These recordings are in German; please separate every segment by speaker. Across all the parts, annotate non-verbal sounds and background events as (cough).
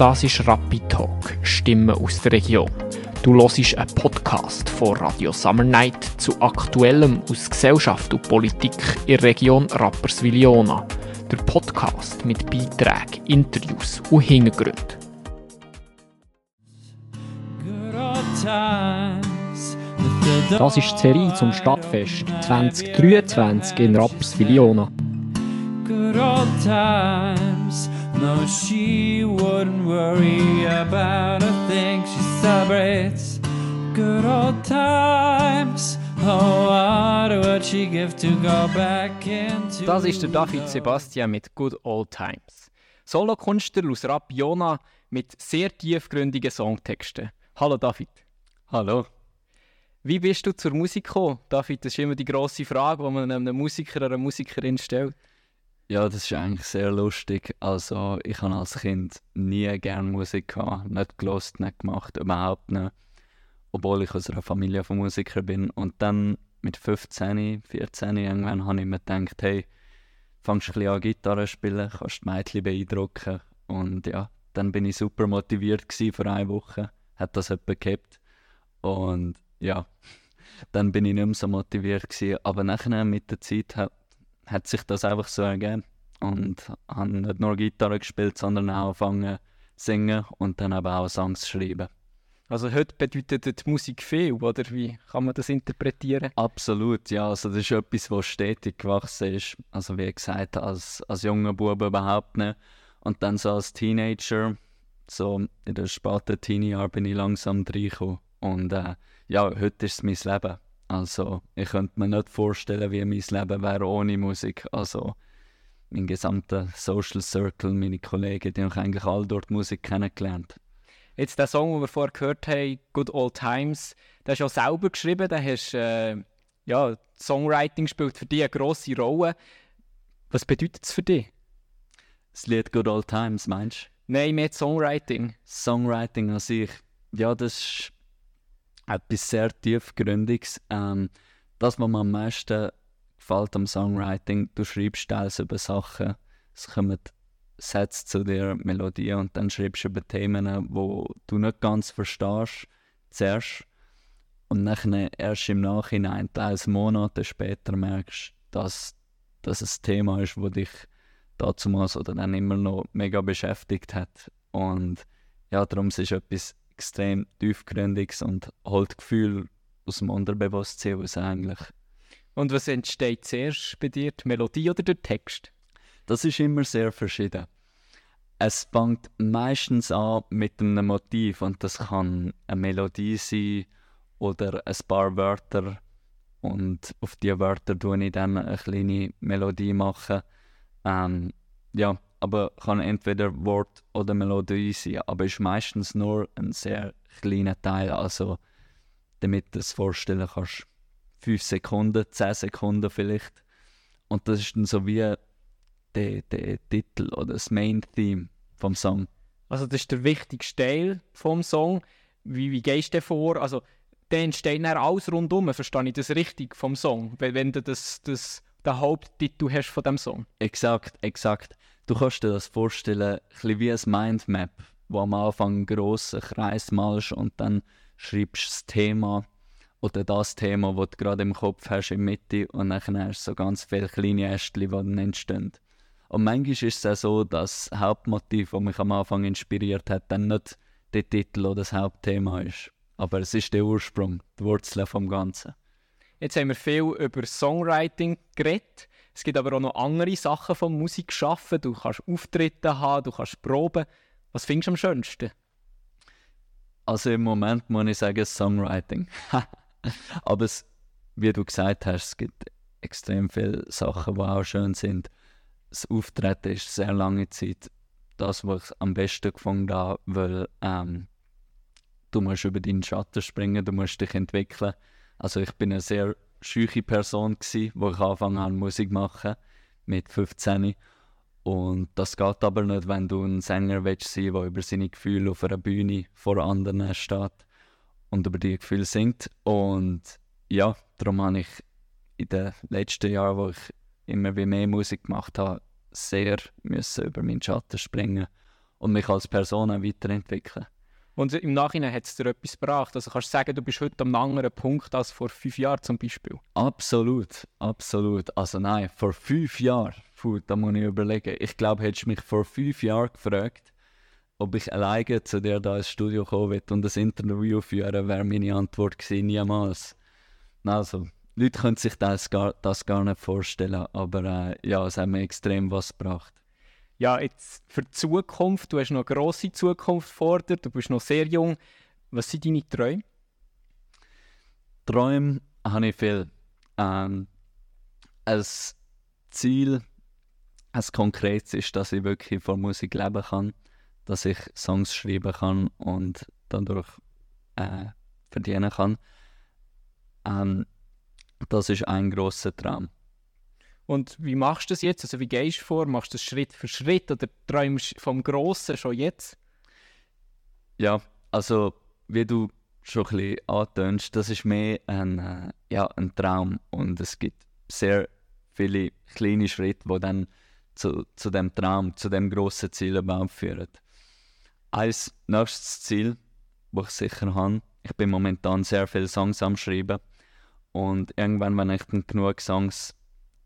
Speaker 1: Das ist Rapid Talk, Stimmen aus der Region. Du hörst einen Podcast von Radio Summer Night zu Aktuellem aus Gesellschaft und Politik in der Region Rapperswil-Jona. Der Podcast mit Beiträgen, Interviews und Hintergründen. Das ist die Serie zum Stadtfest 2023 in Rapperswil-Jona. Good old times No, she wouldn't worry about a thing. She celebrates good old times. Oh, what would she give to go back into Das ist der David Sebastian mit Good Old Times. Solo-Künstler aus Rap Jona mit sehr tiefgründigen Songtexten. Hallo David.
Speaker 2: Hallo.
Speaker 1: Wie bist du zur Musik gekommen? David, das ist immer die grosse Frage, die man einem Musiker oder einer Musikerin stellt.
Speaker 2: Ja, das ist eigentlich sehr lustig. Also, ich habe als Kind nie gerne Musik gehabt, nicht gelost, nicht gemacht, überhaupt nicht. Obwohl ich aus einer Familie von Musikern bin. Und dann mit 15, 14 irgendwann habe ich mir gedacht, hey, fangst du ein bisschen an Gitarre spielen, kannst die Mädchen beeindrucken. Und ja, dann bin ich super motiviert gewesen für eine Woche, hat das jemand gehabt. Und ja, (laughs) dann bin ich nicht mehr so motiviert gewesen. Aber nachher mit der Zeit hat hat sich das einfach so ergeben. Und habe nicht nur Gitarre gespielt, sondern auch angefangen zu singen und dann aber auch Songs zu schreiben.
Speaker 1: Also heute bedeutet die Musik viel, oder wie kann man das interpretieren?
Speaker 2: Absolut, ja. Also das ist etwas, was stetig gewachsen ist. Also wie gesagt, als, als junger Bube überhaupt nicht. Und dann so als Teenager, so in den späten Teenie-Jahren bin ich langsam reingekommen. Und äh, ja, heute ist es mein Leben. Also ich könnte mir nicht vorstellen, wie mein Leben wäre ohne Musik. Also mein gesamter Social Circle, meine Kollegen, die haben eigentlich alle dort Musik kennengelernt.
Speaker 1: Jetzt der Song, den wir vorher gehört haben, Good Old Times, hast du auch selber geschrieben, da hast äh, ja, Songwriting spielt für dich eine grosse Rolle. Was bedeutet es für dich?
Speaker 2: Das Lied Good Old Times, meinst du?
Speaker 1: Nein, mehr Songwriting.
Speaker 2: Songwriting an sich, ja, das ist etwas sehr tiefgründiges. Ähm, das, was mir am meisten gefällt am Songwriting, du schreibst teils über Sachen, es kommen Sätze zu dir, Melodien und dann schreibst du über Themen, wo du nicht ganz verstehst, zuerst. Und dann erst im Nachhinein, teils Monate später, merkst, dass das ein Thema ist, das dich damals oder dann immer noch mega beschäftigt hat. Und ja, darum ist es etwas extrem tiefgründiges und holt Gefühl aus dem Unterbewusstsein aus eigentlich.
Speaker 1: Und was entsteht zuerst bei dir, die Melodie oder der Text?
Speaker 2: Das ist immer sehr verschieden. Es fängt meistens an mit einem Motiv und das kann eine Melodie sein oder ein paar Wörter und auf diese Wörter tue ich dann eine kleine Melodie machen. Ähm, ja, aber kann entweder Wort oder Melodie sein, aber ist meistens nur ein sehr kleiner Teil. Also, damit du es vorstellen kannst, 5 Sekunden, 10 Sekunden vielleicht. Und das ist dann so wie der, der Titel oder das Main-Theme vom Song.
Speaker 1: Also das ist der wichtigste Teil vom Song. Wie, wie gehst du vor? Also dann entsteht dann alles rundum, verstehe ich das richtig vom Song? Wenn, wenn du das, das, den Haupttitel hast von dem Song.
Speaker 2: Exakt, exakt. Du kannst dir das vorstellen, ein wie ein Mindmap, wo am Anfang einen grossen Kreis malst und dann schreibst du das Thema oder das Thema, das du gerade im Kopf hast, in der Mitte und dann hast du so ganz viele kleine Ästchen, die dann entstehen. Und manchmal ist es auch so, dass das Hauptmotiv, das mich am Anfang inspiriert hat, dann nicht der Titel oder das Hauptthema ist. Aber es ist der Ursprung, die Wurzel vom Ganzen.
Speaker 1: Jetzt haben wir viel über Songwriting geredet. Es gibt aber auch noch andere Sachen von Musik schaffen. Du kannst Auftritte haben, du kannst proben. Was findest du am schönsten?
Speaker 2: Also im Moment muss ich sagen Songwriting. (laughs) aber es, wie du gesagt hast, es gibt extrem viele Sachen, die auch schön sind. Das Auftreten ist sehr lange Zeit das, was ich am besten gefunden habe, weil ähm, du musst über deinen Schatten springen, du musst dich entwickeln. Also ich bin eine sehr schüche Person gsi, wo ich angefangen habe Musik machen mit 15. Und das geht aber nicht, wenn du ein Sänger willst sein, der über seine Gefühle auf einer Bühne vor anderen steht und über die Gefühle singt. Und ja, darum habe ich in den letzten Jahren, wo ich immer wie mehr Musik gemacht habe, sehr müssen über meinen Schatten springen und mich als Person weiterentwickeln.
Speaker 1: Und im Nachhinein hat es dir etwas gebracht? Also kannst du sagen, du bist heute einem anderen Punkt als vor fünf Jahren zum Beispiel?
Speaker 2: Absolut, absolut. Also nein, vor fünf Jahren, da muss ich überlegen. Ich glaube, hättest du mich vor fünf Jahren gefragt, ob ich alleine zu dir da ins Studio kommen will und ein Interview führen, wäre meine Antwort gewesen, niemals. Also, Leute können sich das gar, das gar nicht vorstellen, aber äh, ja, es hat mir extrem was gebracht
Speaker 1: ja, jetzt für die Zukunft, du hast noch eine grosse Zukunft vor dir, du bist noch sehr jung. Was sind deine Träume?
Speaker 2: Träume habe ich viel. Ähm, ein Ziel, ein konkretes ist, dass ich wirklich von Musik leben kann, dass ich Songs schreiben kann und dadurch äh, verdienen kann. Ähm, das ist ein großer Traum.
Speaker 1: Und wie machst du das jetzt? Also wie gehst du vor? Machst du das Schritt für Schritt oder träumst du vom Grossen schon jetzt?
Speaker 2: Ja, also wie du schon ein bisschen antönst, das ist mehr ein, äh, ja, ein Traum und es gibt sehr viele kleine Schritte, die dann zu, zu dem Traum, zu dem grossen Ziel führen. Ein nächstes Ziel, das ich sicher habe, ich bin momentan sehr viele Songs am Schreiben und irgendwann, wenn ich dann genug Songs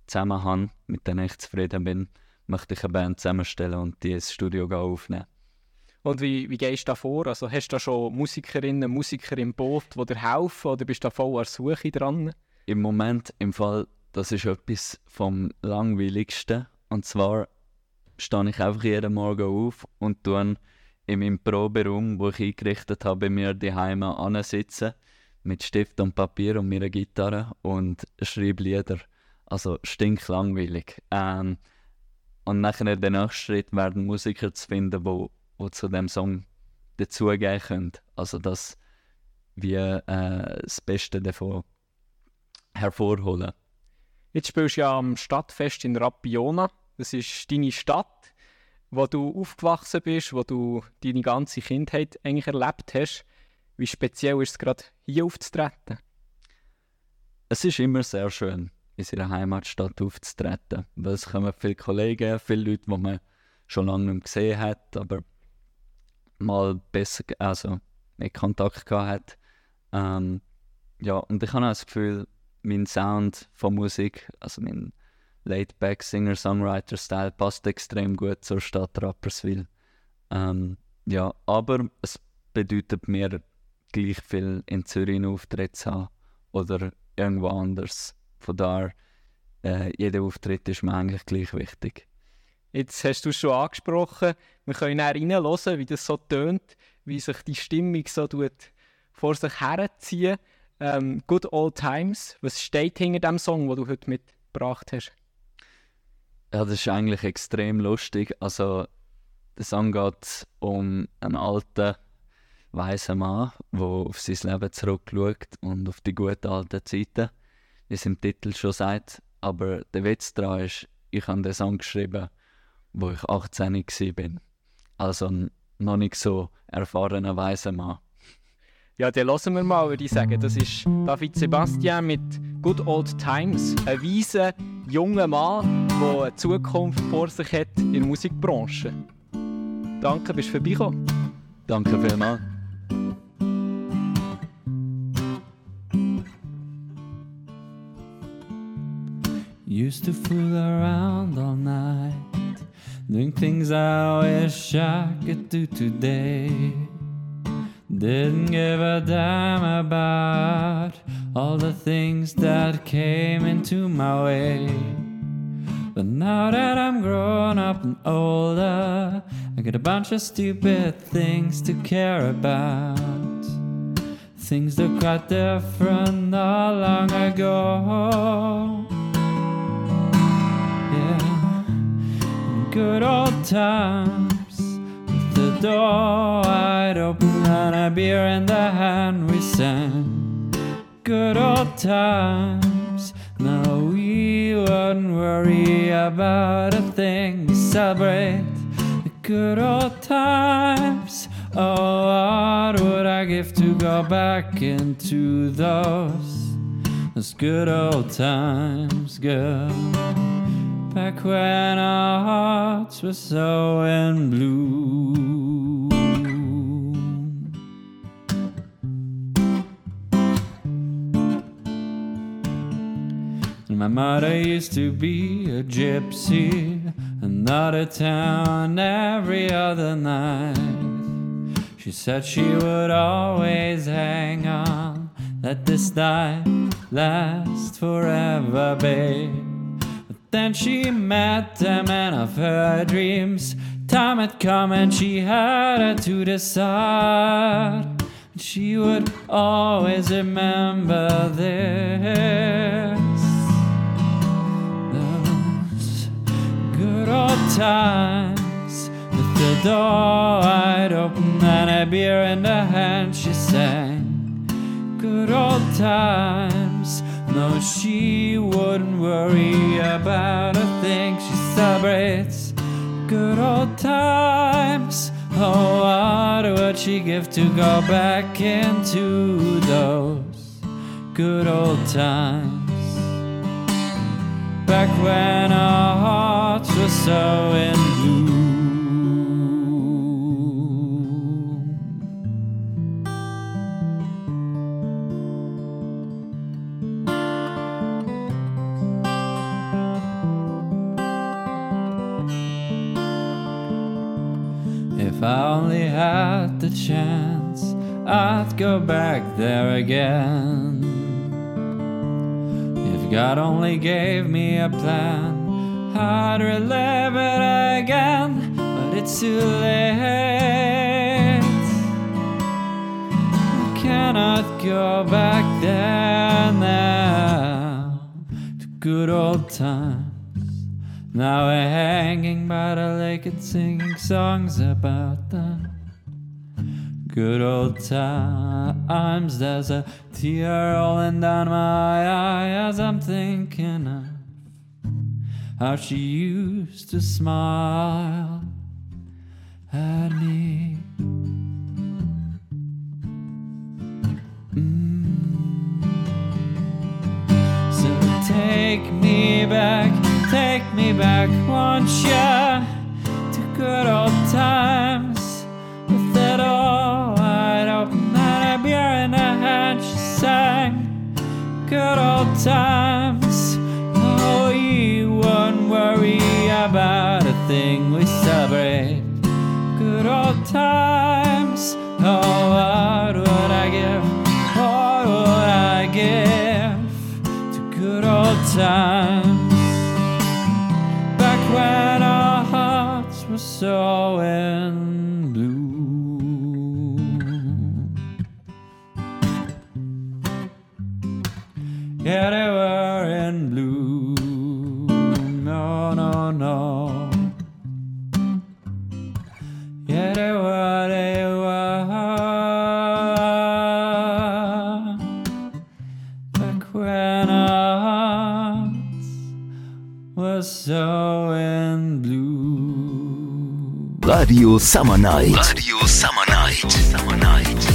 Speaker 2: zusammen habe, mit denen ich zufrieden bin, möchte ich eine Band zusammenstellen und die ins Studio aufnehmen.
Speaker 1: Und wie, wie gehst du da vor? Also hast du da schon Musikerinnen, Musiker im Boot, die dir helfen oder bist du da voll an der Suche dran?
Speaker 2: Im Moment, im Fall, das ist etwas vom langweiligsten. Und zwar stehe ich einfach jeden Morgen auf und tue in meinem Proberaum, wo ich eingerichtet habe, bei mir daheim sitzen mit Stift und Papier und meiner Gitarre und schreibe Lieder. Also stinklangweilig. Ähm, und nachher der nächste Schritt werden Musiker zu finden, wo, wo zu dem Song dazugehen können. Also dass wir äh, das Beste davon hervorholen.
Speaker 1: Jetzt spielst du ja am Stadtfest in Rapiona. Das ist deine Stadt, wo du aufgewachsen bist, wo du deine ganze Kindheit eigentlich erlebt hast. Wie speziell ist es gerade hier aufzutreten?
Speaker 2: Es ist immer sehr schön in seiner Heimatstadt aufzutreten. Weil es kommen viele Kollegen, viele Leute, die man schon lange nicht gesehen hat, aber mal besser, also mit Kontakt gehabt hat. Ähm, ja, und ich habe auch das Gefühl, mein Sound von Musik, also mein Laid-Back Singer-Songwriter-Style passt extrem gut zur Stadt Rapperswil. Ähm, ja, aber es bedeutet mir gleich viel in Zürich einen Auftritt zu haben oder irgendwo anders. Von daher, äh, jeder Auftritt ist mir eigentlich gleich wichtig.
Speaker 1: Jetzt hast du es schon angesprochen, wir können auch reinhören, wie das so tönt, wie sich die Stimmung so tut, vor sich herziehen. Ähm, Good Old Times, was steht hinter dem Song, den du heute mitgebracht hast?
Speaker 2: Ja, das ist eigentlich extrem lustig. Also, der Song geht um einen alten, weißen Mann, der auf sein Leben zurückschaut und auf die guten alten Zeiten wie es im Titel schon sagt. Aber der Witz daran ist, ich habe den Song geschrieben, wo ich 18 war. Also noch nicht so erfahrener weiser Mann.
Speaker 1: Ja, den hören wir mal, würde ich sagen. Das ist David Sebastian mit Good Old Times. Ein weiser, junger Mann, der eine Zukunft vor sich hat in der Musikbranche. Danke, bist du vorbeigekommen.
Speaker 2: Danke vielmals. Used to fool around all night, doing things I wish I could do today. Didn't give a damn about all the things that came into my way. But now that I'm grown up and older, I got a bunch of stupid things to care about. Things that quite different not long ago. Good old times. With the door wide open and a beer in the hand we sang good old times. Now we wouldn't worry about a thing. We celebrate the good old times. Oh what would i give to go back into those those good old times girl back when our hearts were so in blue. My mother used to be a gypsy, another town every other night. She said she would always hang on, let this night last forever, babe. Then she met the man of her dreams. Time had come and she had to decide. She would always remember this. Those good old times with the door wide open and a beer in her hand. She sang good old times. No, she wouldn't worry about a thing. She celebrates good old times. Oh, what would she give to go back into those good old times? Back when our hearts were so in blue. I only had the chance, I'd go back there again. If God only gave me a plan, I'd relive it again. But it's too late. I cannot go back there now to good old times. Now we're hanging by the lake and singing songs about them. Good old times, there's a tear rolling down my eye as I'm thinking of how she used to smile at me. Mm. So take me back, me back, won't ya? To good old times with it all wide open and a beer in her hand. She sang good old times. Oh, you won't worry about a thing we celebrate. Good old times. Oh, so in blue. Yeah, they were in blue. No, no, no.
Speaker 3: Radio Summer Night. Radio Summer Night. Summer Night.